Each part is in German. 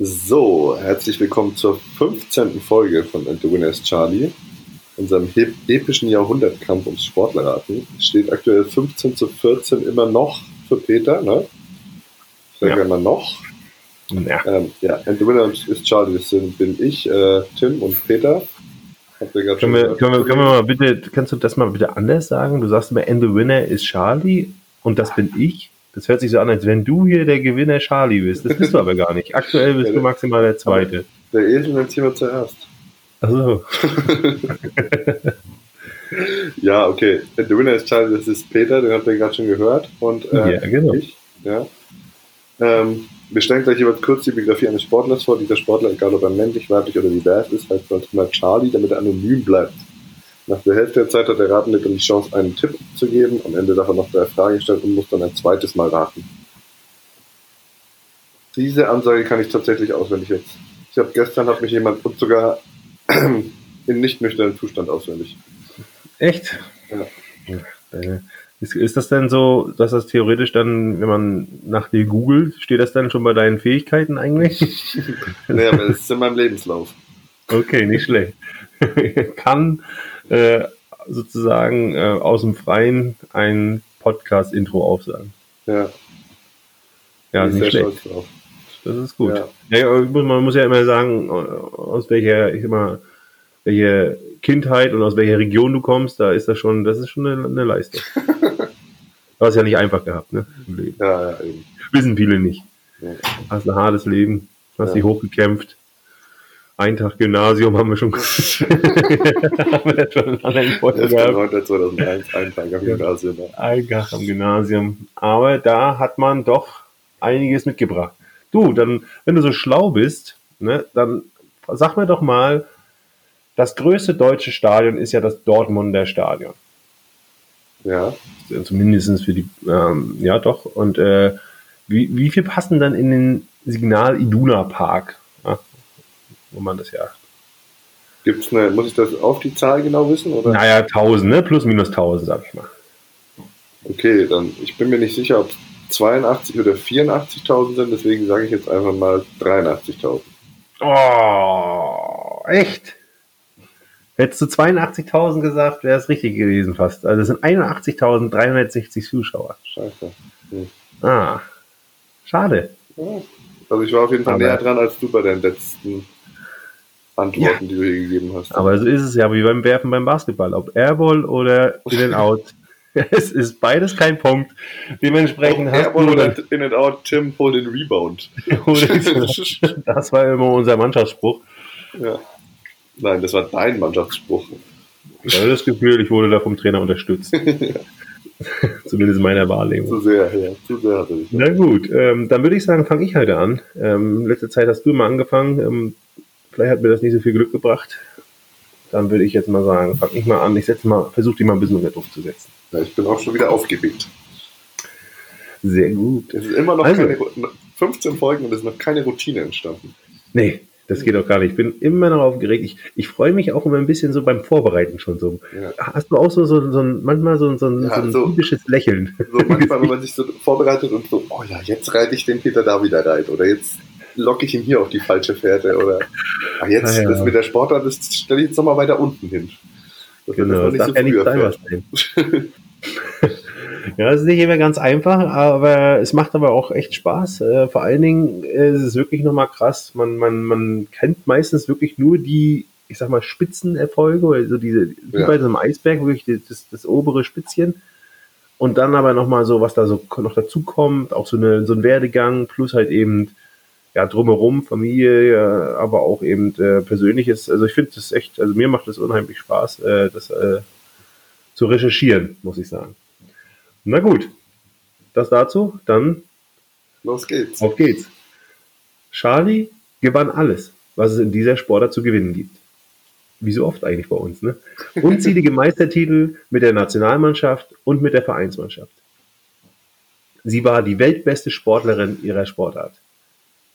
So, herzlich willkommen zur 15. Folge von And the Winner is Charlie. Unserem epischen Jahrhundertkampf ums Sportlerraten steht aktuell 15 zu 14 immer noch für Peter, ne? Ich sage ja. immer noch. Ja. Ähm, ja, And the Winner is Charlie, das sind, bin ich, äh, Tim und Peter. Können wir, können, wir, können wir mal bitte, kannst du das mal bitte anders sagen? Du sagst immer, And the Winner is Charlie und das bin ich. Das hört sich so an, als wenn du hier der Gewinner Charlie bist. Das bist du aber gar nicht. Aktuell bist ja, du maximal der Zweite. Der Esel nennt sich immer zuerst. Achso. ja, okay. Der Winner ist Charlie, das ist Peter, den habt ihr gerade schon gehört. Und äh, ja, genau. ich. Ja. Ähm, wir stellen gleich jeweils kurz die Biografie eines Sportlers vor. Dieser Sportler, egal ob er männlich, weiblich oder divers ist, heißt sonst mal Charlie, damit er anonym bleibt. Nach der Hälfte der Zeit hat der Ratende dann die Chance, einen Tipp zu geben. Am Ende darf er noch drei Fragen stellen und muss dann ein zweites Mal raten. Diese Ansage kann ich tatsächlich auswendig jetzt. Ich habe gestern hat mich jemand und sogar in nicht nüchternen Zustand auswendig. Echt? Ja. Ist, ist das denn so, dass das theoretisch dann, wenn man nach dir googelt, steht das dann schon bei deinen Fähigkeiten eigentlich? naja, aber das ist in meinem Lebenslauf. Okay, nicht schlecht. kann äh, sozusagen äh, aus dem Freien ein Podcast-Intro aufsagen. Ja. Ja, nicht schlecht. Das ist gut. Ja. ja. man muss ja immer sagen, aus welcher, ich immer, welche Kindheit und aus welcher Region du kommst, da ist das schon, das ist schon eine, eine Leistung. du hast ja nicht einfach gehabt, ne? Ja, ja. Wissen viele nicht. Ja. Hast ein hartes Leben, hast ja. dich hochgekämpft. Ein Tag Gymnasium haben wir schon, haben wir schon in Folge gehabt. 2001, ein Tag am Gymnasium. Ein Tag am Gymnasium. Aber da hat man doch einiges mitgebracht. Du, dann, wenn du so schlau bist, ne, dann sag mir doch mal, das größte deutsche Stadion ist ja das Dortmunder Stadion. Ja. Zumindest für die, ähm, ja doch. Und äh, wie, wie viel passen dann in den Signal Iduna Park? Wo man das ja. Gibt's eine, muss ich das auf die Zahl genau wissen? Oder? Naja, 1000, ne? plus minus 1000, sag ich mal. Okay, dann, ich bin mir nicht sicher, ob 82 oder 84.000 sind, deswegen sage ich jetzt einfach mal 83.000. Oh, echt? Hättest du 82.000 gesagt, wäre es richtig gewesen fast. Also es sind 81.360 Zuschauer. Scheiße. Hm. Ah, schade. Ja. Also ich war auf jeden Fall Aber näher dran als du bei den letzten Antworten, ja. die du hier gegeben hast. Aber so ist es ja wie beim Werfen beim Basketball, ob Airball oder In and Out. es ist beides kein Punkt. Dementsprechend oh, hast Airball oder In and Out, Tim hol den Rebound. das war immer unser Mannschaftsspruch. Ja. Nein, das war dein Mannschaftsspruch. Ich habe das Gefühl, ich wurde da vom Trainer unterstützt. Zumindest in meiner Wahrnehmung. Zu sehr, ja. Zu sehr hatte ich. Na gut, ähm, dann würde ich sagen, fange ich heute an. Ähm, letzte Zeit hast du mal angefangen. Ähm, Vielleicht hat mir das nicht so viel Glück gebracht. Dann würde ich jetzt mal sagen, fang ich mal an. Ich setze mal, versuche dich mal ein bisschen unter Druck zu setzen. Ja, ich bin auch schon wieder aufgeregt. Sehr gut. Es ist immer noch also, keine, 15 Folgen und es ist noch keine Routine entstanden. Nee, das geht auch gar nicht. Ich bin immer noch aufgeregt. Ich, ich freue mich auch immer ein bisschen so beim Vorbereiten schon so. Ja. Hast du auch so, so, so ein, manchmal so, so, ja, so ein so, typisches Lächeln? So manchmal, wenn man sich so vorbereitet und so, oh ja, jetzt reite ich den Peter da wieder rein. Oder jetzt locke ich ihn hier auf die falsche Fährte oder ach jetzt, ah, ja. das mit der Sportart, das stelle ich jetzt nochmal weiter unten hin. Das genau, das darf so ja nicht sein, Ja, es ist nicht immer ganz einfach, aber es macht aber auch echt Spaß. Äh, vor allen Dingen äh, ist es wirklich nochmal krass. Man, man, man kennt meistens wirklich nur die, ich sag mal, Spitzenerfolge, also diese, wie ja. bei so einem Eisberg, wirklich das, das obere Spitzchen. Und dann aber nochmal so, was da so noch dazu kommt, auch so, eine, so ein Werdegang, plus halt eben ja, drumherum, Familie, aber auch eben äh, Persönliches. Also ich finde das echt, also mir macht es unheimlich Spaß, äh, das äh, zu recherchieren, muss ich sagen. Na gut, das dazu, dann los geht's. Auf geht's. Charlie gewann alles, was es in dieser Sportart zu gewinnen gibt. Wie so oft eigentlich bei uns, ne? Unzählige Meistertitel mit der Nationalmannschaft und mit der Vereinsmannschaft. Sie war die weltbeste Sportlerin ihrer Sportart.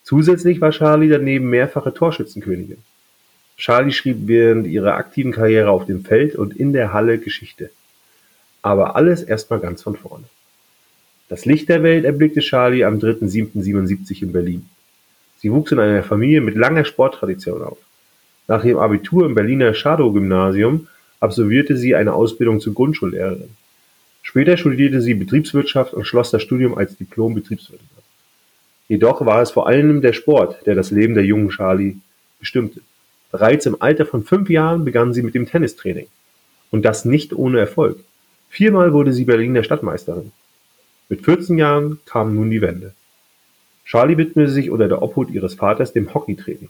Zusätzlich war Charlie daneben mehrfache Torschützenkönigin. Charlie schrieb während ihrer aktiven Karriere auf dem Feld und in der Halle Geschichte. Aber alles erstmal ganz von vorne. Das Licht der Welt erblickte Charlie am 3.7.77 in Berlin. Sie wuchs in einer Familie mit langer Sporttradition auf. Nach ihrem Abitur im Berliner Schadow-Gymnasium absolvierte sie eine Ausbildung zur Grundschullehrerin. Später studierte sie Betriebswirtschaft und schloss das Studium als Diplom-Betriebswirtin. Jedoch war es vor allem der Sport, der das Leben der jungen Charlie bestimmte. Bereits im Alter von fünf Jahren begann sie mit dem Tennistraining. Und das nicht ohne Erfolg. Viermal wurde sie Berliner Stadtmeisterin. Mit 14 Jahren kam nun die Wende. Charlie widmete sich unter der Obhut ihres Vaters dem Hockeytraining.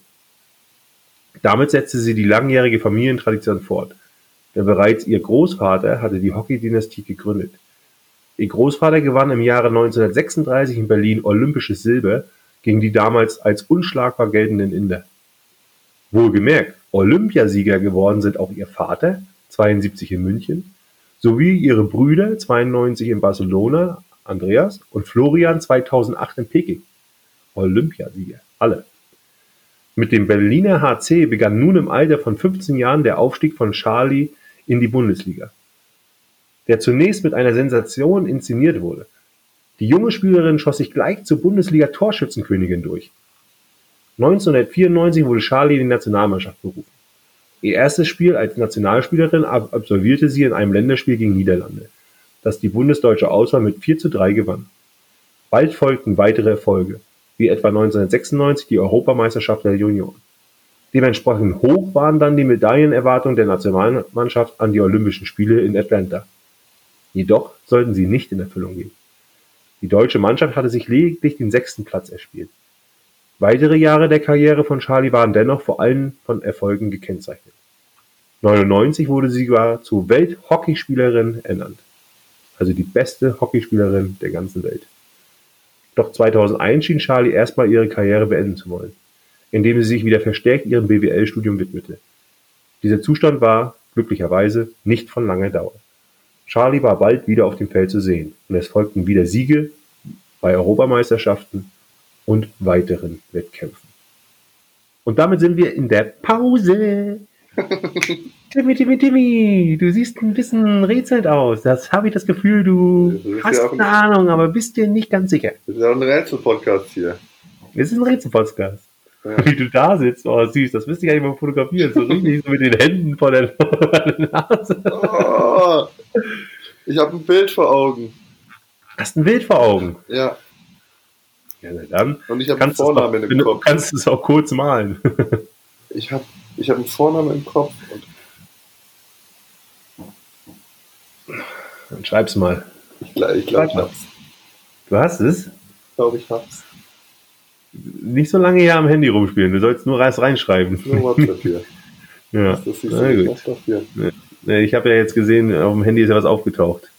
Damit setzte sie die langjährige Familientradition fort, denn bereits ihr Großvater hatte die Hockey-Dynastie gegründet. Ihr Großvater gewann im Jahre 1936 in Berlin olympisches Silber gegen die damals als unschlagbar geltenden Inder. Wohlgemerkt, Olympiasieger geworden sind auch ihr Vater, 72 in München, sowie ihre Brüder, 92 in Barcelona, Andreas und Florian 2008 in Peking. Olympiasieger, alle. Mit dem Berliner HC begann nun im Alter von 15 Jahren der Aufstieg von Charlie in die Bundesliga, der zunächst mit einer Sensation inszeniert wurde. Die junge Spielerin schoss sich gleich zur Bundesliga-Torschützenkönigin durch. 1994 wurde Charlie in die Nationalmannschaft berufen. Ihr erstes Spiel als Nationalspielerin absolvierte sie in einem Länderspiel gegen Niederlande, das die bundesdeutsche Auswahl mit 4 zu 3 gewann. Bald folgten weitere Erfolge wie etwa 1996 die Europameisterschaft der Junioren. Dementsprechend hoch waren dann die Medaillenerwartungen der Nationalmannschaft an die Olympischen Spiele in Atlanta. Jedoch sollten sie nicht in Erfüllung gehen. Die deutsche Mannschaft hatte sich lediglich den sechsten Platz erspielt. Weitere Jahre der Karriere von Charlie waren dennoch vor allem von Erfolgen gekennzeichnet. 99 wurde sie sogar zur Welthockeyspielerin ernannt. Also die beste Hockeyspielerin der ganzen Welt. Doch 2001 schien Charlie erstmal ihre Karriere beenden zu wollen, indem sie sich wieder verstärkt ihrem BWL-Studium widmete. Dieser Zustand war, glücklicherweise, nicht von langer Dauer. Charlie war bald wieder auf dem Feld zu sehen und es folgten wieder Siege bei Europameisterschaften und weiteren Wettkämpfen. Und damit sind wir in der Pause. Timmy, Timmy, Timmy, du siehst ein bisschen rätselt aus. Das habe ich das Gefühl, du hast ja eine Ahnung, aber bist dir nicht ganz sicher. Das ist ja auch ein Rätsel-Podcast hier. Es ist ein Rätsel-Podcast. Ja. Wie du da sitzt, oh süß, das müsste ich eigentlich mal fotografieren. So richtig so mit den Händen vor der, Nase. Oh, ich habe ein Bild vor Augen. Hast ein Bild vor Augen? Ja. Ja, dann. Und ich habe einen Vornamen im Kopf. Du kannst es auch kurz malen. ich habe ich hab einen Vornamen im Kopf und Dann schreib's mal. Ich glaube, ich, glaub, ich hab's. Du hast es? Ich glaube, ich hab's. Nicht so lange hier am Handy rumspielen, du sollst nur reinschreiben. Nur WhatsApp hier. ja, das ist Na, gut. Ja, ich habe ja jetzt gesehen, auf dem Handy ist ja was aufgetaucht.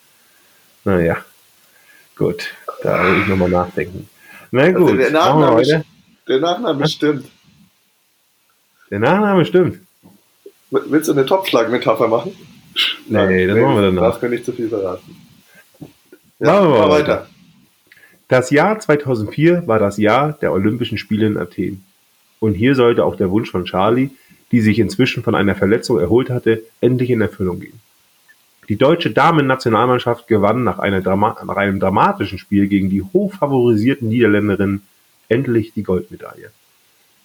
Naja, gut, da will ich nochmal nachdenken. Na also gut, also der, Nachname, der Nachname stimmt. Der Nachname stimmt. Willst du eine Topfschlag-Metapher machen? Nee, das nee, machen wir danach. Darf mir nicht zu viel verraten. Ja, machen wir mal weiter. Das Jahr 2004 war das Jahr der Olympischen Spiele in Athen. Und hier sollte auch der Wunsch von Charlie, die sich inzwischen von einer Verletzung erholt hatte, endlich in Erfüllung gehen. Die deutsche Damen-Nationalmannschaft gewann nach, nach einem dramatischen Spiel gegen die hochfavorisierten Niederländerinnen endlich die Goldmedaille.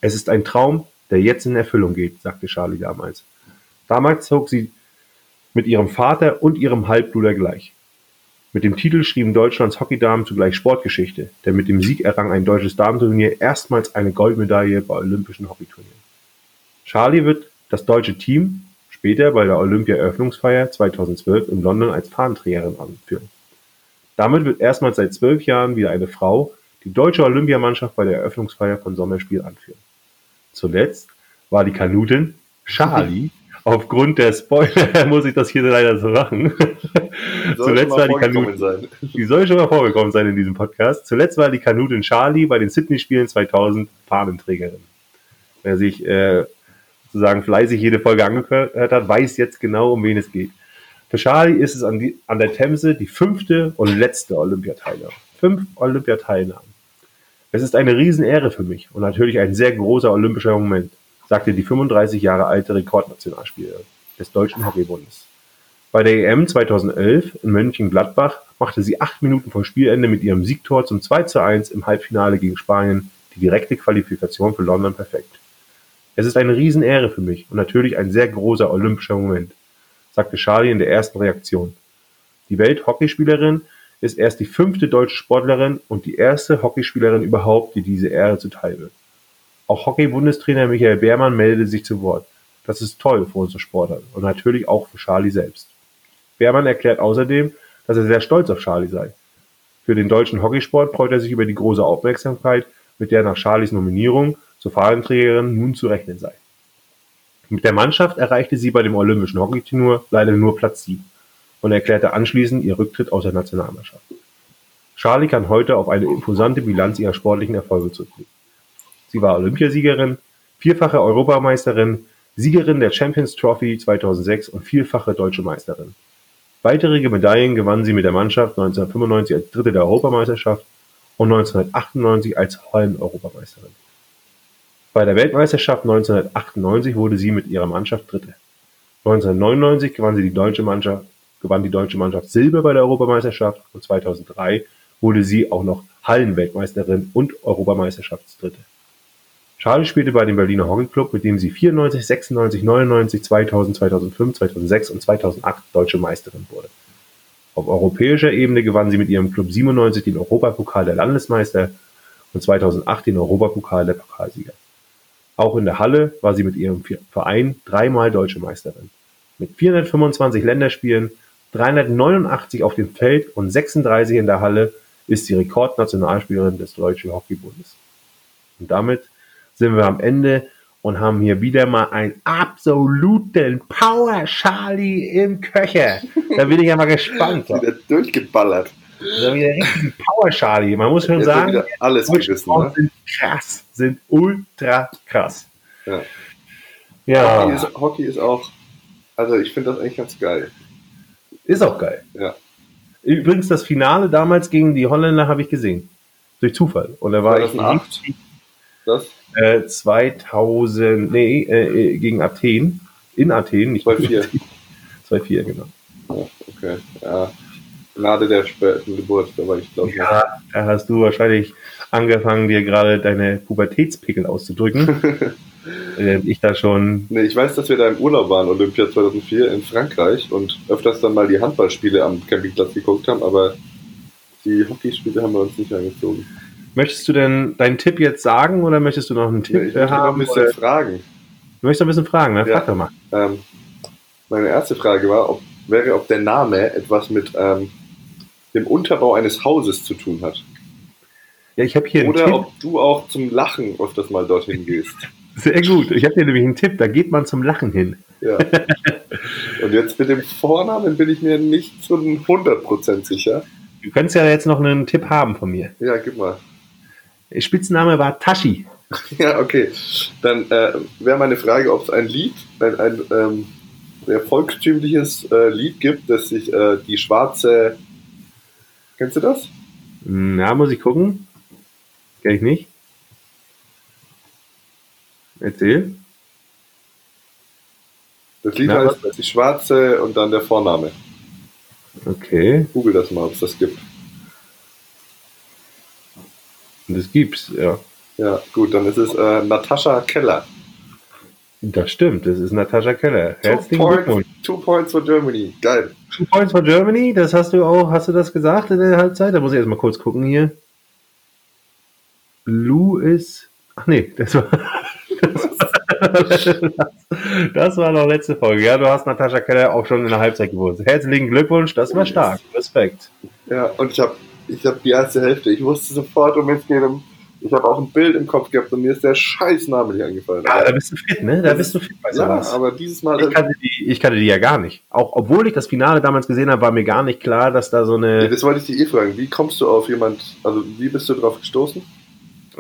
Es ist ein Traum, der jetzt in Erfüllung geht, sagte Charlie damals. Damals zog sie mit ihrem Vater und ihrem Halbbruder gleich. Mit dem Titel schrieben Deutschlands Hockeydamen zugleich Sportgeschichte, denn mit dem Sieg errang ein deutsches Damenturnier erstmals eine Goldmedaille bei Olympischen Hockeyturnieren. Charlie wird das deutsche Team später bei der Olympia-Eröffnungsfeier 2012 in London als Fahnenträgerin anführen. Damit wird erstmals seit zwölf Jahren wieder eine Frau die deutsche Olympiamannschaft bei der Eröffnungsfeier von Sommerspiel anführen. Zuletzt war die Kanutin Charlie aufgrund der Spoiler muss ich das hier leider so machen. Zuletzt war die Kanute, die soll schon mal vorgekommen sein in diesem Podcast. Zuletzt war die Kanutin Charlie bei den Sydney-Spielen 2000 Fahnenträgerin. Wer sich äh, sozusagen fleißig jede Folge angehört hat, weiß jetzt genau, um wen es geht. Für Charlie ist es an, die, an der Themse die fünfte und letzte Olympiateilnahme. Fünf Olympiateilnahmen. Es ist eine Riesenehre für mich und natürlich ein sehr großer olympischer Moment sagte die 35 Jahre alte Rekordnationalspielerin des Deutschen Hockeybundes. Bei der EM 2011 in Mönchengladbach machte sie acht Minuten vor Spielende mit ihrem Siegtor zum 2 zu 1 im Halbfinale gegen Spanien die direkte Qualifikation für London perfekt. Es ist eine Riesenehre für mich und natürlich ein sehr großer olympischer Moment, sagte Charlie in der ersten Reaktion. Die Welthockeyspielerin ist erst die fünfte deutsche Sportlerin und die erste Hockeyspielerin überhaupt, die diese Ehre zuteil wird. Auch Hockey-Bundestrainer Michael Beermann meldete sich zu Wort. Das ist toll für unsere Sportler und natürlich auch für Charlie selbst. Beermann erklärt außerdem, dass er sehr stolz auf Charlie sei. Für den deutschen Hockeysport freut er sich über die große Aufmerksamkeit, mit der nach Charlies Nominierung zur Fahnenträgerin nun zu rechnen sei. Mit der Mannschaft erreichte sie bei dem Olympischen Hockeyturnier leider nur Platz 7 und erklärte anschließend ihr Rücktritt aus der Nationalmannschaft. Charlie kann heute auf eine imposante Bilanz ihrer sportlichen Erfolge zurückblicken. Sie war Olympiasiegerin, vierfache Europameisterin, Siegerin der Champions Trophy 2006 und vierfache deutsche Meisterin. Weitere Medaillen gewann sie mit der Mannschaft 1995 als Dritte der Europameisterschaft und 1998 als Hallen-Europameisterin. Bei der Weltmeisterschaft 1998 wurde sie mit ihrer Mannschaft Dritte. 1999 gewann sie die deutsche Mannschaft gewann die deutsche Mannschaft Silber bei der Europameisterschaft und 2003 wurde sie auch noch Hallenweltmeisterin und Europameisterschaftsdritte. Charlie spielte bei dem Berliner Hockey Club, mit dem sie 94, 96, 99, 2000, 2005, 2006 und 2008 deutsche Meisterin wurde. Auf europäischer Ebene gewann sie mit ihrem Club 97 den Europapokal der Landesmeister und 2008 den Europapokal der Pokalsieger. Auch in der Halle war sie mit ihrem Verein dreimal deutsche Meisterin. Mit 425 Länderspielen 389 auf dem Feld und 36 in der Halle ist sie Rekordnationalspielerin des Deutschen Hockeybundes. Und damit sind wir am Ende und haben hier wieder mal einen absoluten Power Charlie im Köcher. Da bin ich ja mal gespannt. wieder durchgeballert. Wieder richtig Power Charlie. Man muss schon sagen, alles gewissen, ne? sind krass, sind ultra krass. Ja. ja. Hockey, ist, Hockey ist auch, also ich finde das eigentlich ganz geil. Ist auch geil. Ja. Übrigens, das Finale damals gegen die Holländer habe ich gesehen. Durch Zufall. Und da war 2008? ich. Das? Äh, 2000, nee, äh, gegen Athen. In Athen, nicht 2-4. 2-4, genau. Oh, okay, ja. Gnade der späten Geburt, war ich, glaube. Ja, da hast du wahrscheinlich angefangen, dir gerade deine Pubertätspickel auszudrücken. ich da schon. Nee, ich weiß, dass wir da im Urlaub waren, Olympia 2004 in Frankreich und öfters dann mal die Handballspiele am Campingplatz geguckt haben, aber die Hockeyspiele haben wir uns nicht angezogen. Möchtest du denn deinen Tipp jetzt sagen oder möchtest du noch einen Tipp nee, ich haben? Noch ein bisschen oder? fragen. Du möchtest ein bisschen fragen, ne? Ja. Frag doch mal. Ähm, meine erste Frage war, ob, wäre, ob der Name etwas mit ähm, dem Unterbau eines Hauses zu tun hat. Ja, ich habe hier Oder ob du auch zum Lachen öfters mal dorthin gehst. Sehr gut. Ich habe dir nämlich einen Tipp, da geht man zum Lachen hin. Ja. Und jetzt mit dem Vornamen bin ich mir nicht zu 100% sicher. Du könntest ja jetzt noch einen Tipp haben von mir. Ja, gib mal. Der Spitzname war Tashi. Ja, okay. Dann äh, wäre meine Frage, ob es ein Lied, ein, ein ähm, sehr volkstümliches äh, Lied gibt, das sich äh, die schwarze. Kennst du das? Na, muss ich gucken. Kenn ich nicht. Erzähl. Das Lied Na, heißt was? die Schwarze und dann der Vorname. Okay. Google das mal, ob es das gibt. Das gibt's, ja. Ja, gut, dann ist es äh, Natascha Keller. Das stimmt, das ist Natascha Keller. Herzlichen two Glückwunsch. Two points for Germany. Geil. Two points for Germany, das hast du auch, hast du das gesagt in der Halbzeit? Da muss ich erstmal kurz gucken hier. Lou ist. Ach nee, das war. Das, war noch letzte Folge. Ja, du hast Natascha Keller auch schon in der Halbzeit gewusst. Herzlichen Glückwunsch, das war stark. Respekt. Ja, und ich habe ich hab die erste Hälfte. Ich wusste sofort, um es geht. Ich habe auch ein Bild im Kopf gehabt und mir ist der scheiß Name nicht eingefallen. Ja, da bist du fit, ne? Da bist du fit bei sowas. Ja, aber dieses Mal. Ich kannte, die, ich kannte die ja gar nicht. Auch obwohl ich das Finale damals gesehen habe, war mir gar nicht klar, dass da so eine. Ja, das wollte ich dich eh fragen. Wie kommst du auf jemand, also wie bist du drauf gestoßen?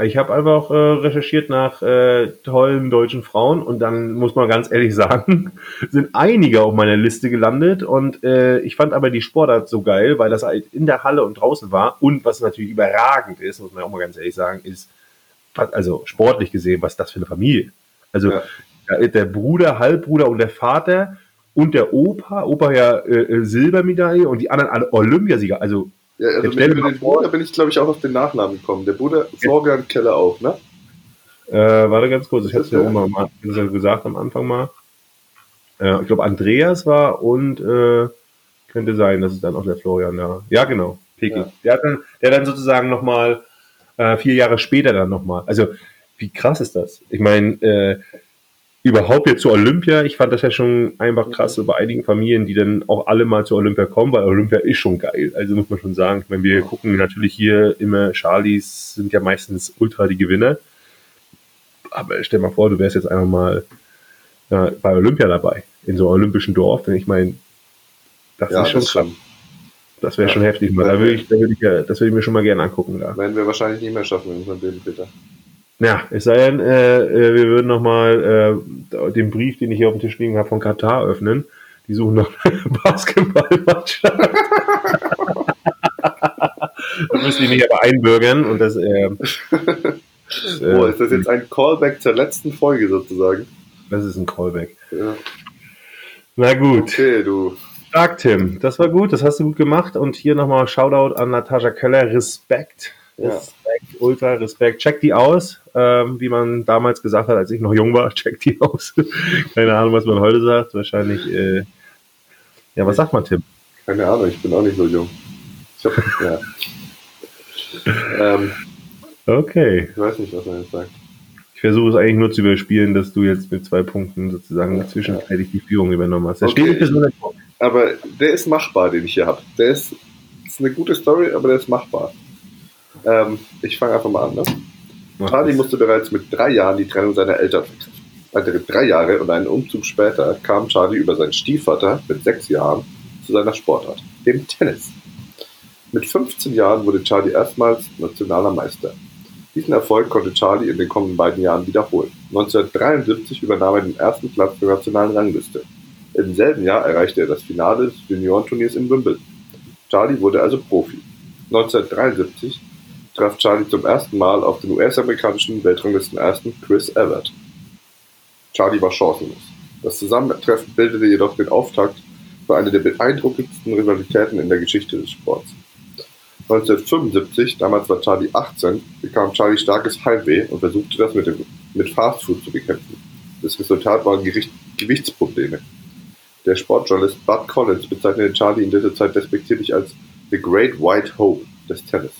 Ich habe einfach äh, recherchiert nach äh, tollen deutschen Frauen und dann muss man ganz ehrlich sagen, sind einige auf meiner Liste gelandet und äh, ich fand aber die Sportart so geil, weil das halt in der Halle und draußen war und was natürlich überragend ist, muss man auch mal ganz ehrlich sagen, ist, also sportlich gesehen, was das für eine Familie. Also ja. der Bruder, Halbbruder und der Vater und der Opa, Opa ja äh, äh Silbermedaille und die anderen alle Olympiasieger, also ja, also mit, dem Bruder bin ich, glaube ich, auch auf den Nachnamen gekommen. Der Bruder Florian Keller auch, ne? Äh, warte ganz kurz, ich hatte es ja auch mal, mal gesagt am Anfang mal. Äh, ich glaube, Andreas war und äh, könnte sein, dass es dann auch der Florian da. Ja, genau. Peking. Ja. Der, hat dann, der dann sozusagen nochmal äh, vier Jahre später dann nochmal. Also, wie krass ist das? Ich meine, äh, überhaupt jetzt zu Olympia, ich fand das ja schon einfach krass so bei einigen Familien, die dann auch alle mal zu Olympia kommen, weil Olympia ist schon geil. Also muss man schon sagen, wenn wir gucken natürlich hier immer, Charlies sind ja meistens ultra die Gewinner. Aber stell mal vor, du wärst jetzt einfach mal ja, bei Olympia dabei, in so einem olympischen Dorf. Ich meine, das ja, ist schon krass. Das wäre ja. schon heftig. Mal. Da würde ich, da würd ich, das würde ich mir schon mal gerne angucken. Da. Werden wir wahrscheinlich nicht mehr schaffen in unserem Leben, Peter. Ja, es sei denn, äh, äh wir würden nochmal äh, den Brief, den ich hier auf dem Tisch liegen habe, von Katar öffnen. Die suchen noch eine Basketballmannschaft. das müsste ich nicht aber einbürgern und das. Äh, das äh, oh, ist das jetzt ein Callback zur letzten Folge sozusagen? Das ist ein Callback. Ja. Na gut. Okay, du. Stark, Tim. Das war gut, das hast du gut gemacht. Und hier nochmal Shoutout an Natascha Köller. Respekt. Respekt, ja. Ultra Respekt. Check die aus, ähm, wie man damals gesagt hat, als ich noch jung war. Check die aus. Keine Ahnung, was man heute sagt. Wahrscheinlich, äh, ja, was sagt man, Tim? Keine Ahnung, ich bin auch nicht so jung. Ich hab, ja. ähm, okay. Ich weiß nicht, was man jetzt sagt. Ich versuche es eigentlich nur zu überspielen, dass du jetzt mit zwei Punkten sozusagen ja, zwischenzeitlich ja. die Führung übernommen hast. Der okay. steht aber der ist machbar, den ich hier habe. Der ist, ist eine gute Story, aber der ist machbar. Ähm, ich fange einfach mal an. Ne? Charlie musste bereits mit drei Jahren die Trennung seiner Eltern verkraften. Weitere drei Jahre und einen Umzug später kam Charlie über seinen Stiefvater mit sechs Jahren zu seiner Sportart, dem Tennis. Mit 15 Jahren wurde Charlie erstmals nationaler Meister. Diesen Erfolg konnte Charlie in den kommenden beiden Jahren wiederholen. 1973 übernahm er den ersten Platz der nationalen Rangliste. Im selben Jahr erreichte er das Finale des Juniorenturniers in Wimbledon. Charlie wurde also Profi. 1973 traf Charlie zum ersten Mal auf den US-amerikanischen Weltranglistenersten Chris Evert. Charlie war chancenlos. Das Zusammentreffen bildete jedoch den Auftakt für eine der beeindruckendsten Rivalitäten in der Geschichte des Sports. 1975, damals war Charlie 18, bekam Charlie starkes Heimweh und versuchte das mit, dem, mit Fastfood zu bekämpfen. Das Resultat waren Gericht, Gewichtsprobleme. Der Sportjournalist Bud Collins bezeichnete Charlie in dieser Zeit despektierlich als „The Great White Hope“ des Tennis.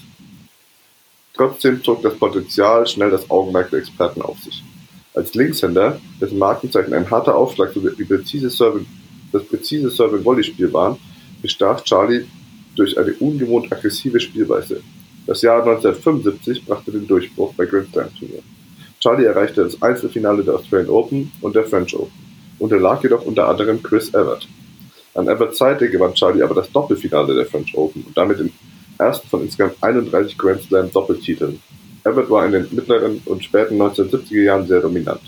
Trotzdem zog das Potenzial schnell das Augenmerk der Experten auf sich. Als Linkshänder, dessen Markenzeichen ein harter Aufschlag sowie präzise Serving, das präzise Serving-Volley-Spiel waren, bestach Charlie durch eine ungewohnt aggressive Spielweise. Das Jahr 1975 brachte den Durchbruch bei Grand Slam. Charlie erreichte das Einzelfinale der Australian Open und der French Open, unterlag jedoch unter anderem Chris Evert. An Everts Seite gewann Charlie aber das Doppelfinale der French Open und damit den ersten von insgesamt 31 Grand Slam Doppeltiteln. Everett war in den mittleren und späten 1970er Jahren sehr dominant.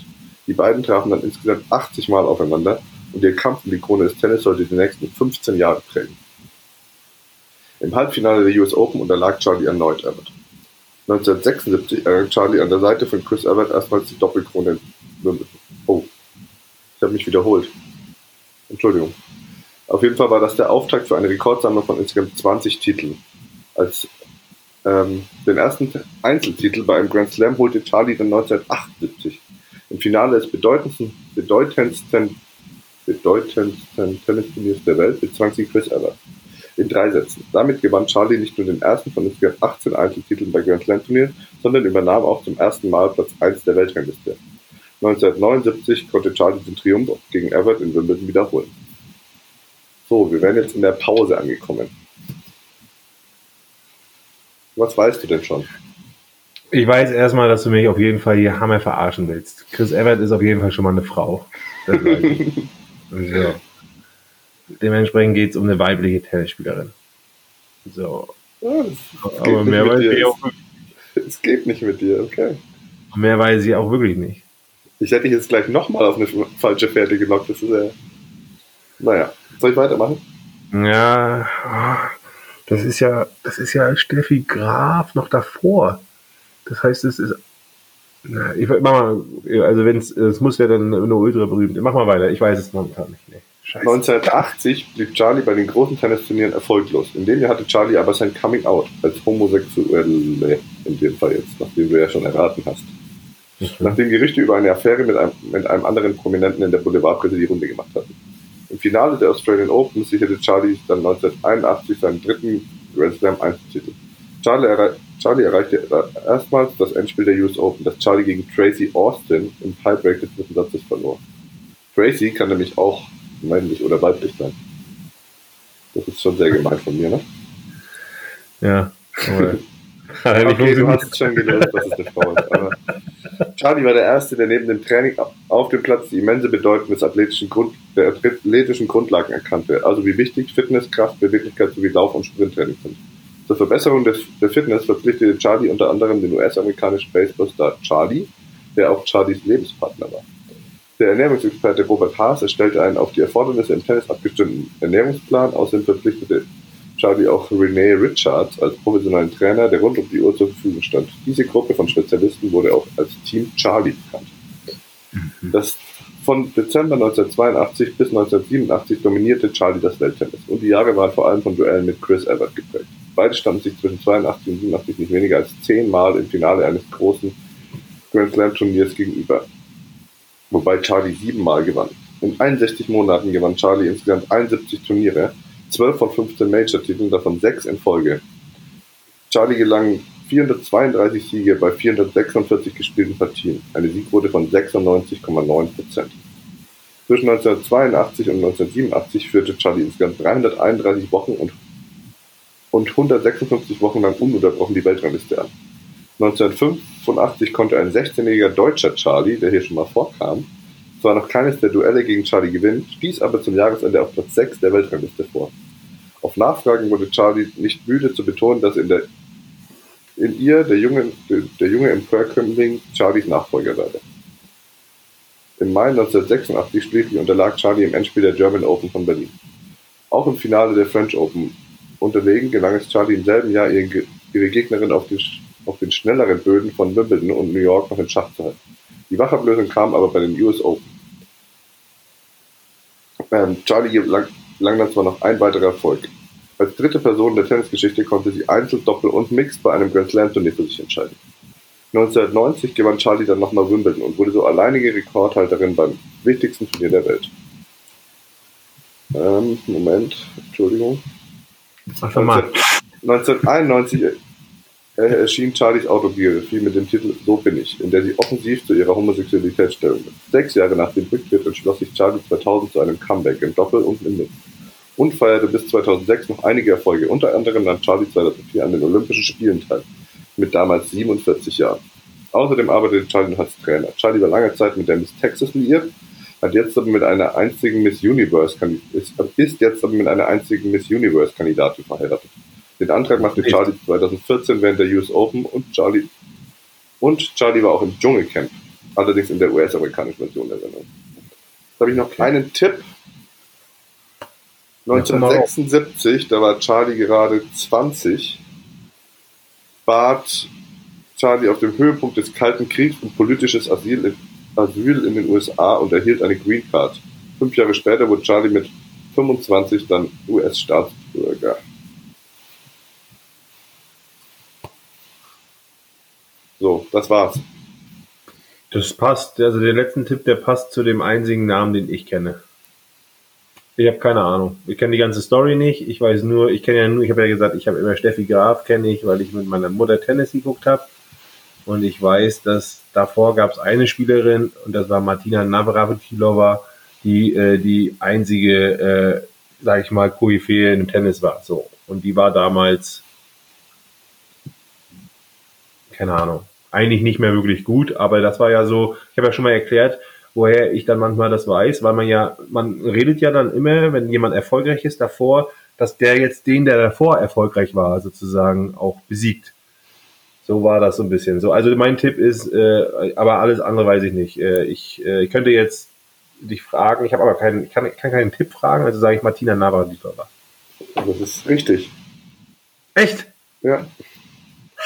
Die beiden trafen dann insgesamt 80 Mal aufeinander und ihr Kampf um die Krone des Tennis sollte die nächsten 15 Jahre prägen. Im Halbfinale der US Open unterlag Charlie erneut Everett. 1976 errang Charlie an der Seite von Chris Everett erstmals die Doppelkrone in Wimbledon. Oh, ich habe mich wiederholt. Entschuldigung. Auf jeden Fall war das der Auftakt für eine Rekordsammlung von insgesamt 20 Titeln. Als ähm, den ersten Einzeltitel bei einem Grand Slam holte Charlie dann 1978. Im Finale des bedeutendsten, bedeutendsten, bedeutendsten Tennisturniers der Welt bezwang sie Chris Evert in drei Sätzen. Damit gewann Charlie nicht nur den ersten von insgesamt 18 Einzeltiteln bei Grand Slam Turnieren, sondern übernahm auch zum ersten Mal Platz 1 der Weltrangliste. 1979 konnte Charlie den Triumph gegen Everett in Wimbledon wiederholen. So, wir wären jetzt in der Pause angekommen. Was weißt du denn schon? Ich weiß erstmal, dass du mich auf jeden Fall hier Hammer verarschen willst. Chris Everett ist auf jeden Fall schon mal eine Frau. so. Dementsprechend geht es um eine weibliche Tennisspielerin. So. Ja, Aber mehr weiß ich auch Es geht nicht mit dir, okay. Mehr weiß ich auch wirklich nicht. Ich hätte dich jetzt gleich nochmal auf eine falsche Fährte gelockt. Das ist ja. Naja, soll ich weitermachen? Ja, das ist ja, das ist ja Steffi Graf noch davor. Das heißt, es ist. Na, ich mach mal, also wenn es, es muss ja dann nur ultra berühmt. Mach mal weiter, ich weiß es momentan nicht. Nee. Scheiße. 1980 blieb Charlie bei den großen Tennisturnieren erfolglos. In dem Jahr hatte Charlie aber sein Coming Out als Homosexuelle, in dem Fall jetzt, nachdem du ja schon erraten hast. mhm. nachdem Gerüchte über eine Affäre mit einem, mit einem anderen Prominenten in der Boulevardpresse die Runde gemacht hatten. Im Finale der Australian Open sicherte Charlie dann 1981 seinen dritten Grand Slam Einzeltitel. Charlie, errei Charlie erreichte erstmals das Endspiel der US Open, das Charlie gegen Tracy Austin im Tiebreak des dritten Satzes verlor. Tracy kann nämlich auch männlich oder weiblich sein. Das ist schon sehr gemein von mir, ne? Ja. okay, du hast es schon gelöst, dass es eine Frau ist. Aber Charlie war der Erste, der neben dem Training auf dem Platz die immense Bedeutung des athletischen, Grund, der athletischen Grundlagen erkannte, also wie wichtig Fitness, Kraft, Beweglichkeit sowie Lauf- und Sprinttraining sind. Zur Verbesserung des, der Fitness verpflichtete Charlie unter anderem den US-amerikanischen Baseballstar Charlie, der auch Charlies Lebenspartner war. Der Ernährungsexperte Robert Haas erstellte einen auf die Erfordernisse im Tennis abgestimmten Ernährungsplan. Außerdem verpflichtete Charlie auch Renee Richards als professionellen Trainer, der rund um die Uhr zur Verfügung stand. Diese Gruppe von Spezialisten wurde auch als Team Charlie bekannt. Mhm. Das von Dezember 1982 bis 1987 dominierte Charlie das Welttennis und die Jahre waren vor allem von Duellen mit Chris Evert geprägt. Beide standen sich zwischen 82 und 87 nicht weniger als zehnmal im Finale eines großen Grand Slam Turniers gegenüber, wobei Charlie siebenmal gewann. In 61 Monaten gewann Charlie insgesamt 71 Turniere, 12 von 15 Major-Titeln, davon 6 in Folge. Charlie gelang 432 Siege bei 446 gespielten Partien, eine Siegquote von 96,9% Zwischen 1982 und 1987 führte Charlie insgesamt 331 Wochen und, und 156 Wochen lang ununterbrochen die Weltrangliste an. 1985 konnte ein 16-jähriger deutscher Charlie, der hier schon mal vorkam, zwar noch keines der Duelle gegen Charlie gewinnen, stieß aber zum Jahresende auf Platz 6 der Weltrangliste vor. Auf Nachfragen wurde Charlie nicht müde zu betonen, dass in, der, in ihr der junge, der junge Emporkömmling Charlies Nachfolger werde. Im Mai 1986 schließlich unterlag Charlie im Endspiel der German Open von Berlin. Auch im Finale der French Open unterlegen gelang es Charlie im selben Jahr, ihre, ihre Gegnerin auf den, auf den schnelleren Böden von Wimbledon und New York noch in Schach zu halten. Die Wachablösung kam aber bei den US Open. Ähm, Charlie gelang, gelang dann zwar noch ein weiterer Erfolg. Als dritte Person der Tennisgeschichte konnte sie Einzel, Doppel und Mixed bei einem Grand Slam Turnier für sich entscheiden. 1990 gewann Charlie dann nochmal Wimbledon und wurde so alleinige Rekordhalterin beim wichtigsten Turnier der Welt. Ähm, Moment, Entschuldigung. Ach, mal. 1991 erschien Charlies Autobiografie mit dem Titel So bin ich, in der sie offensiv zu ihrer Homosexualität stellt. Sechs Jahre nach dem Rücktritt entschloss sich Charlie 2000 zu einem Comeback im Doppel und im Mix und feierte bis 2006 noch einige Erfolge. Unter anderem nahm Charlie 2004 an den Olympischen Spielen teil, mit damals 47 Jahren. Außerdem arbeitete Charlie noch als Trainer. Charlie war lange Zeit mit der Miss Texas liiert, hat jetzt aber mit einer einzigen Miss Universe ist jetzt aber mit einer einzigen Miss Universe Kandidatin verheiratet. Den Antrag machte Charlie 2014 während der US Open und Charlie und Charlie war auch im Dschungelcamp, allerdings in der US-amerikanischen Version der Sendung. Jetzt habe ich noch einen Tipp 1976, da war Charlie gerade 20, bat Charlie auf dem Höhepunkt des Kalten Kriegs um politisches Asyl in, Asyl in den USA und erhielt eine Green Card. Fünf Jahre später wurde Charlie mit 25 dann US-Staatsbürger. So, das war's. Das passt. Also der letzte Tipp, der passt zu dem einzigen Namen, den ich kenne. Ich habe keine Ahnung. Ich kenne die ganze Story nicht. Ich weiß nur, ich kenne ja nur, ich habe ja gesagt, ich habe immer Steffi Graf, kenne ich, weil ich mit meiner Mutter Tennis geguckt habe. Und ich weiß, dass davor gab es eine Spielerin und das war Martina Navratilova, die äh, die einzige, äh, sage ich mal, Koryphäe im Tennis war. So und die war damals, keine Ahnung, eigentlich nicht mehr wirklich gut, aber das war ja so. Ich habe ja schon mal erklärt, woher ich dann manchmal das weiß, weil man ja, man redet ja dann immer, wenn jemand erfolgreich ist, davor, dass der jetzt den, der davor erfolgreich war, sozusagen auch besiegt. So war das so ein bisschen. So, also mein Tipp ist, äh, aber alles andere weiß ich nicht. Äh, ich, äh, ich könnte jetzt dich fragen, ich habe aber keinen, ich kann, kann keinen Tipp fragen, also sage ich Martina Navratilova. Das ist richtig. Echt? Ja.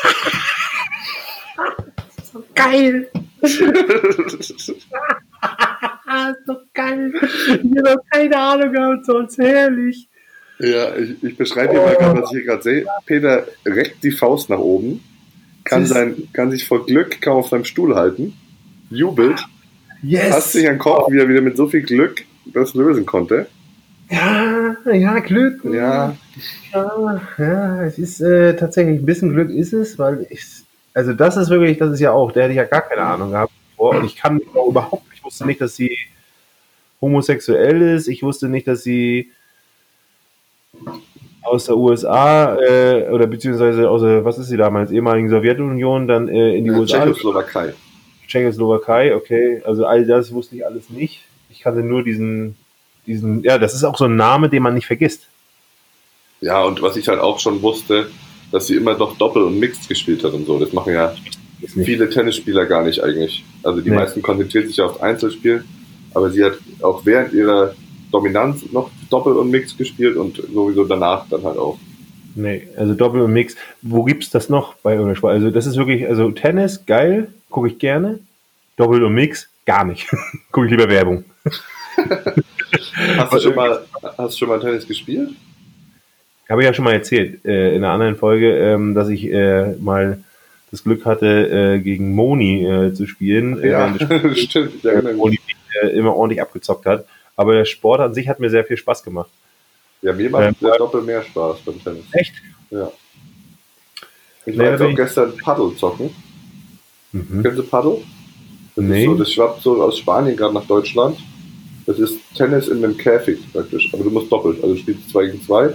so geil. ist doch geil. Ich habe keine Ahnung gehabt, sonst herrlich. Ja, ich, ich beschreibe dir mal gerade, was ich hier gerade sehe. Peter reckt die Faust nach oben, kann, sein, kann sich vor Glück kaum auf seinem Stuhl halten. jubelt. Yes! Hast sich an Kopf, wie er wieder mit so viel Glück das lösen konnte. Ja, ja, Glück. Ja. Ja, ja es ist äh, tatsächlich ein bisschen Glück ist es, weil ich, also das ist wirklich, das ist ja auch, der hätte ich ja gar keine Ahnung gehabt. Und ich kann überhaupt, ich wusste nicht, dass sie homosexuell ist. Ich wusste nicht, dass sie aus der USA äh, oder beziehungsweise aus der, was ist sie damals, ehemaligen Sowjetunion, dann äh, in die ja, USA. Tschechoslowakei. Tschechoslowakei, okay. Also all das wusste ich alles nicht. Ich kannte nur diesen, diesen, ja, das ist auch so ein Name, den man nicht vergisst. Ja, und was ich halt auch schon wusste, dass sie immer doch Doppel und Mixed gespielt hat und so. Das machen ja viele Tennisspieler gar nicht eigentlich. Also die nee. meisten konzentrieren sich ja auf Einzelspiel, aber sie hat auch während ihrer Dominanz noch Doppel und Mix gespielt und sowieso danach dann halt auch. Nee, also Doppel und Mix. Wo gibt's das noch bei irgendeiner Sport? Also das ist wirklich, also Tennis, geil, gucke ich gerne. Doppel und Mix, gar nicht. gucke ich lieber Werbung. hast, du schon mal, hast du schon mal Tennis gespielt? Habe ich ja schon mal erzählt äh, in einer anderen Folge, ähm, dass ich äh, mal das Glück hatte, äh, gegen Moni äh, zu spielen. Äh, ja, stimmt. Ja, Moni äh, immer ordentlich abgezockt hat. Aber der Sport an sich hat mir sehr viel Spaß gemacht. Ja, mir macht ähm, der doppelt mehr Spaß beim Tennis. Echt? Ja. Ich war jetzt auch gestern Paddle zocken. Mhm. Kennst du Paddle? Das nee. So, das schwappt so aus Spanien gerade nach Deutschland. Das ist Tennis in einem Käfig praktisch. Aber du musst doppelt. Also du spielst 2 gegen 2.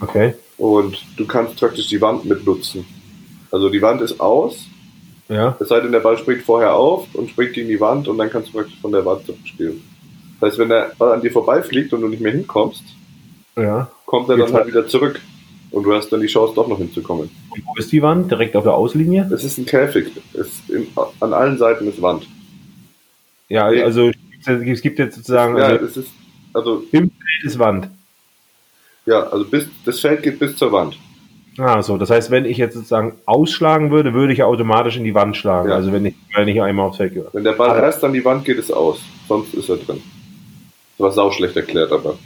Okay. Und du kannst praktisch die Wand mitnutzen. Also die Wand ist aus. Ja. Es sei denn, der Ball springt vorher auf und springt gegen die Wand und dann kannst du praktisch von der Wand spielen. Das heißt, wenn der Ball an dir vorbeifliegt und du nicht mehr hinkommst, ja. kommt er dann halt wieder zurück. Und du hast dann die Chance, doch noch hinzukommen. Und wo ist die Wand? Direkt auf der Auslinie? Es ist ein Käfig. Es in, an allen Seiten ist Wand. Ja, also es gibt jetzt sozusagen. Ja, also, es ist. Also, Im Feld ist Wand. Ja, also bis, das Feld geht bis zur Wand. Ah, so. Das heißt, wenn ich jetzt sozusagen ausschlagen würde, würde ich ja automatisch in die Wand schlagen. Ja. Also wenn ich, wenn ich einmal aufs Feld gehe. Wenn der Ball aber erst an die Wand geht, ist aus. Sonst ist er drin. Das war sau schlecht erklärt, aber.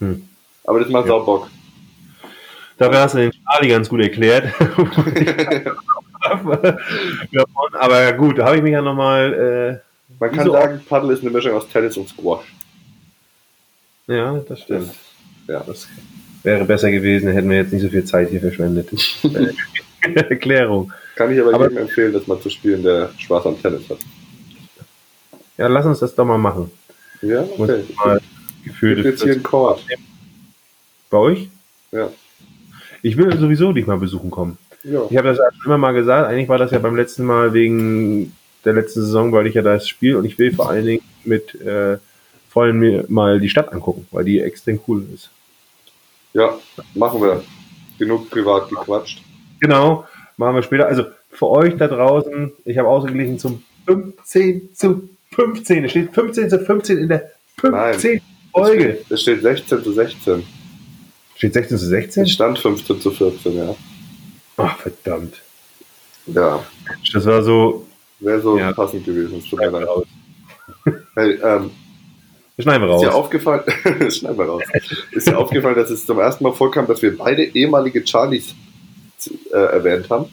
Hm. Aber das macht ja. sau Bock. Da hast du den Charlie ganz gut erklärt. aber gut, da habe ich mich ja nochmal. Äh, Man kann so sagen, Paddle ist eine Mischung aus Tennis und Squash. Ja, das stimmt. Das, ja. Das wäre besser gewesen, hätten wir jetzt nicht so viel Zeit hier verschwendet. Erklärung. Kann ich aber, aber jedem empfehlen, das mal zu spielen, der Spaß am Tennis hat. Ja, lass uns das doch mal machen. Ja, okay. Mal gefühlt jetzt hier ein Chord. Bei euch? Ja. Ich will sowieso dich mal besuchen kommen. Ja. Ich habe das immer mal gesagt, eigentlich war das ja beim letzten Mal wegen der letzten Saison, weil ich ja das Spiel und ich will vor allen Dingen mit äh, vor allem mir mal die Stadt angucken, weil die extrem cool ist. Ja, machen wir. Genug privat gequatscht. Genau, machen wir später. Also für euch da draußen, ich habe ausgeglichen zum 15 zu 15. Es steht 15 zu 15 in der 15. Nein, Folge. Es steht, 16 zu 16. Steht 16 zu 16? Es stand 15 zu 14, ja. Ach, verdammt. Ja. Das war so. Wäre so ja. passend gewesen. Es tut mir leid. Hey, ähm, schneiden wir raus. Ist dir aufgefallen, schneiden wir raus. Ist dir aufgefallen, dass es zum ersten Mal vorkam, dass wir beide ehemalige Charlies äh, erwähnt haben?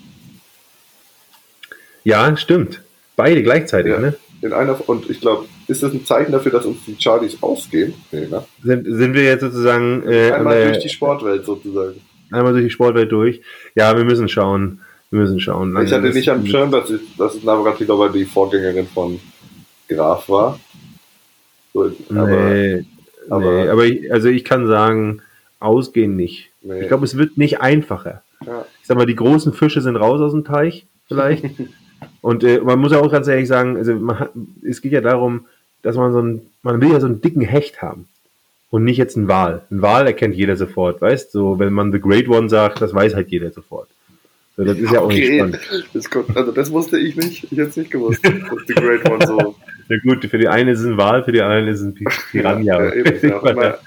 Ja, stimmt. Beide gleichzeitig, ja. ne? In einer, und ich glaube, ist das ein Zeichen dafür, dass uns die Charlies ausgehen? Nee, ne? sind, sind wir jetzt sozusagen. Äh, einmal durch die Sportwelt sozusagen. Einmal durch die Sportwelt durch. Ja, wir müssen schauen. Wir müssen schauen. Ich hatte nicht am Schirm, dass, ich, dass Navratilova die Vorgängerin von Graf war. Aber, nee, aber, nee, aber ich, also ich kann sagen, ausgehen nicht. Nee. Ich glaube, es wird nicht einfacher. Ja. Ich sag mal, die großen Fische sind raus aus dem Teich, vielleicht. Und äh, man muss ja auch ganz ehrlich sagen, also man, es geht ja darum, dass man so einen, man will ja so einen dicken Hecht haben. Und nicht jetzt einen Wal. Ein Wal erkennt jeder sofort, weißt du? So, wenn man The Great One sagt, das weiß halt jeder sofort. So, das ist ja auch okay. nicht spannend. Das, kommt, also das wusste ich nicht. Ich hätte es nicht gewusst, dass The Great One so ja gut, für die eine ist es ein Wal, für die anderen ist es ein Piranha. Ja, eben, ja,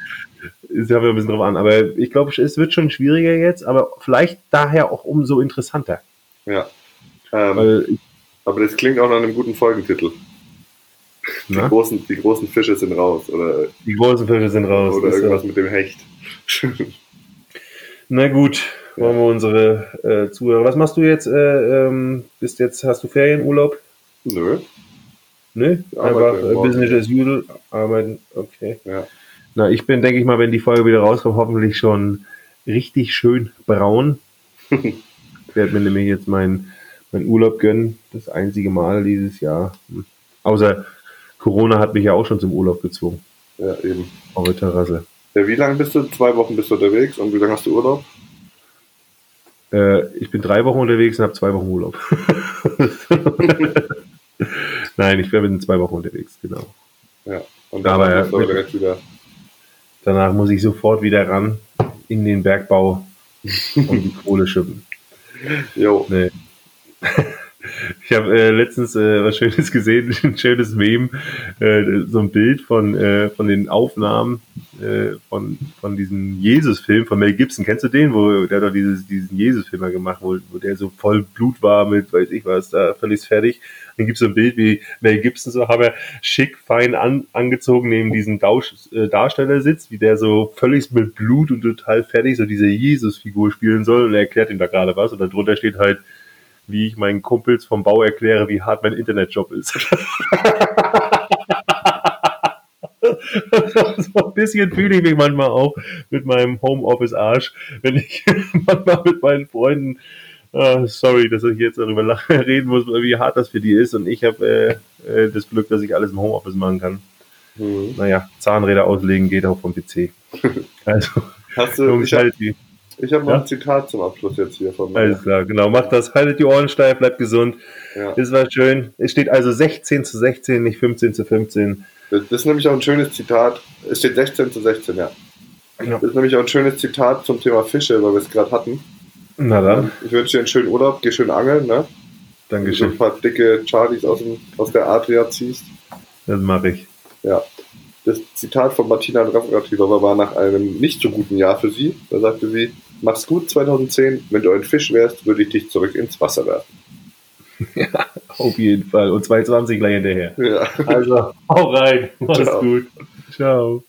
ist ja ein bisschen drauf an. Aber ich glaube, es wird schon schwieriger jetzt, aber vielleicht daher auch umso interessanter. Ja. Ähm, Weil, aber das klingt auch nach einem guten Folgentitel. Die großen, die großen Fische sind raus. Oder, die großen Fische sind raus. Oder irgendwas ja. mit dem Hecht. Na gut, wollen wir unsere äh, Zuhörer. Was machst du jetzt? Äh, ähm, bist jetzt, hast du Ferienurlaub? Nö. Nö, einfach Business as usual arbeiten. Okay. Ja. Na, ich bin, denke ich mal, wenn die Folge wieder rauskommt, hoffentlich schon richtig schön braun. ich werde mir nämlich jetzt meinen mein Urlaub gönnen. Das einzige Mal dieses Jahr. Außer Corona hat mich ja auch schon zum Urlaub gezwungen. Ja, eben. Auf der Terrasse. Ja, wie lange bist du? Zwei Wochen bist du unterwegs und wie lange hast du Urlaub? Äh, ich bin drei Wochen unterwegs und habe zwei Wochen Urlaub. Nein, ich wäre mit zwei Wochen unterwegs, genau. Ja, und dann Aber, direkt wieder. Danach muss ich sofort wieder ran in den Bergbau und die Kohle schippen. Jo. Nee. Ich habe äh, letztens äh, was Schönes gesehen, ein schönes Meme, äh, so ein Bild von, äh, von den Aufnahmen äh, von, von diesem Jesus-Film von Mel Gibson. Kennst du den, wo der doch dieses, diesen Jesus-Film gemacht, wo, wo der so voll Blut war mit, weiß ich was, da völlig fertig. Dann gibt es so ein Bild, wie Mel Gibson so habe er schick, fein an, angezogen neben diesem Dausch, äh, Darsteller sitzt, wie der so völlig mit Blut und total fertig so diese Jesus-Figur spielen soll und er erklärt ihm da gerade was und darunter steht halt wie ich meinen Kumpels vom Bau erkläre, wie hart mein Internetjob ist. so ein bisschen fühle ich mich manchmal auch mit meinem Homeoffice-Arsch, wenn ich manchmal mit meinen Freunden, uh, sorry, dass ich jetzt darüber reden muss, wie hart das für die ist. Und ich habe äh, äh, das Glück, dass ich alles im Homeoffice machen kann. Mhm. Naja, Zahnräder auslegen geht auch vom PC. Also, Hast du, Jungs, halt die. Ich habe noch ja? ein Zitat zum Abschluss jetzt hier von mir. Alles klar, genau. Macht das, haltet die Ohren steif, bleibt gesund. Ja. Das war schön. Es steht also 16 zu 16, nicht 15 zu 15. Das ist nämlich auch ein schönes Zitat. Es steht 16 zu 16, ja. ja. Das ist nämlich auch ein schönes Zitat zum Thema Fische, weil wir es gerade hatten. Na dann. Ich wünsche dir einen schönen Urlaub, geh schön angeln, ne? Dankeschön. Wenn du ein paar dicke Charlies aus, dem, aus der Adria ziehst. Das mache ich. Ja. Das Zitat von Martina Navratilova war nach einem nicht so guten Jahr für sie. Da sagte sie, mach's gut 2010, wenn du ein Fisch wärst, würde ich dich zurück ins Wasser werfen. Ja, auf jeden Fall. Und 220 gleich hinterher. Ja. Also, hau rein. Mach's Ciao. gut. Ciao.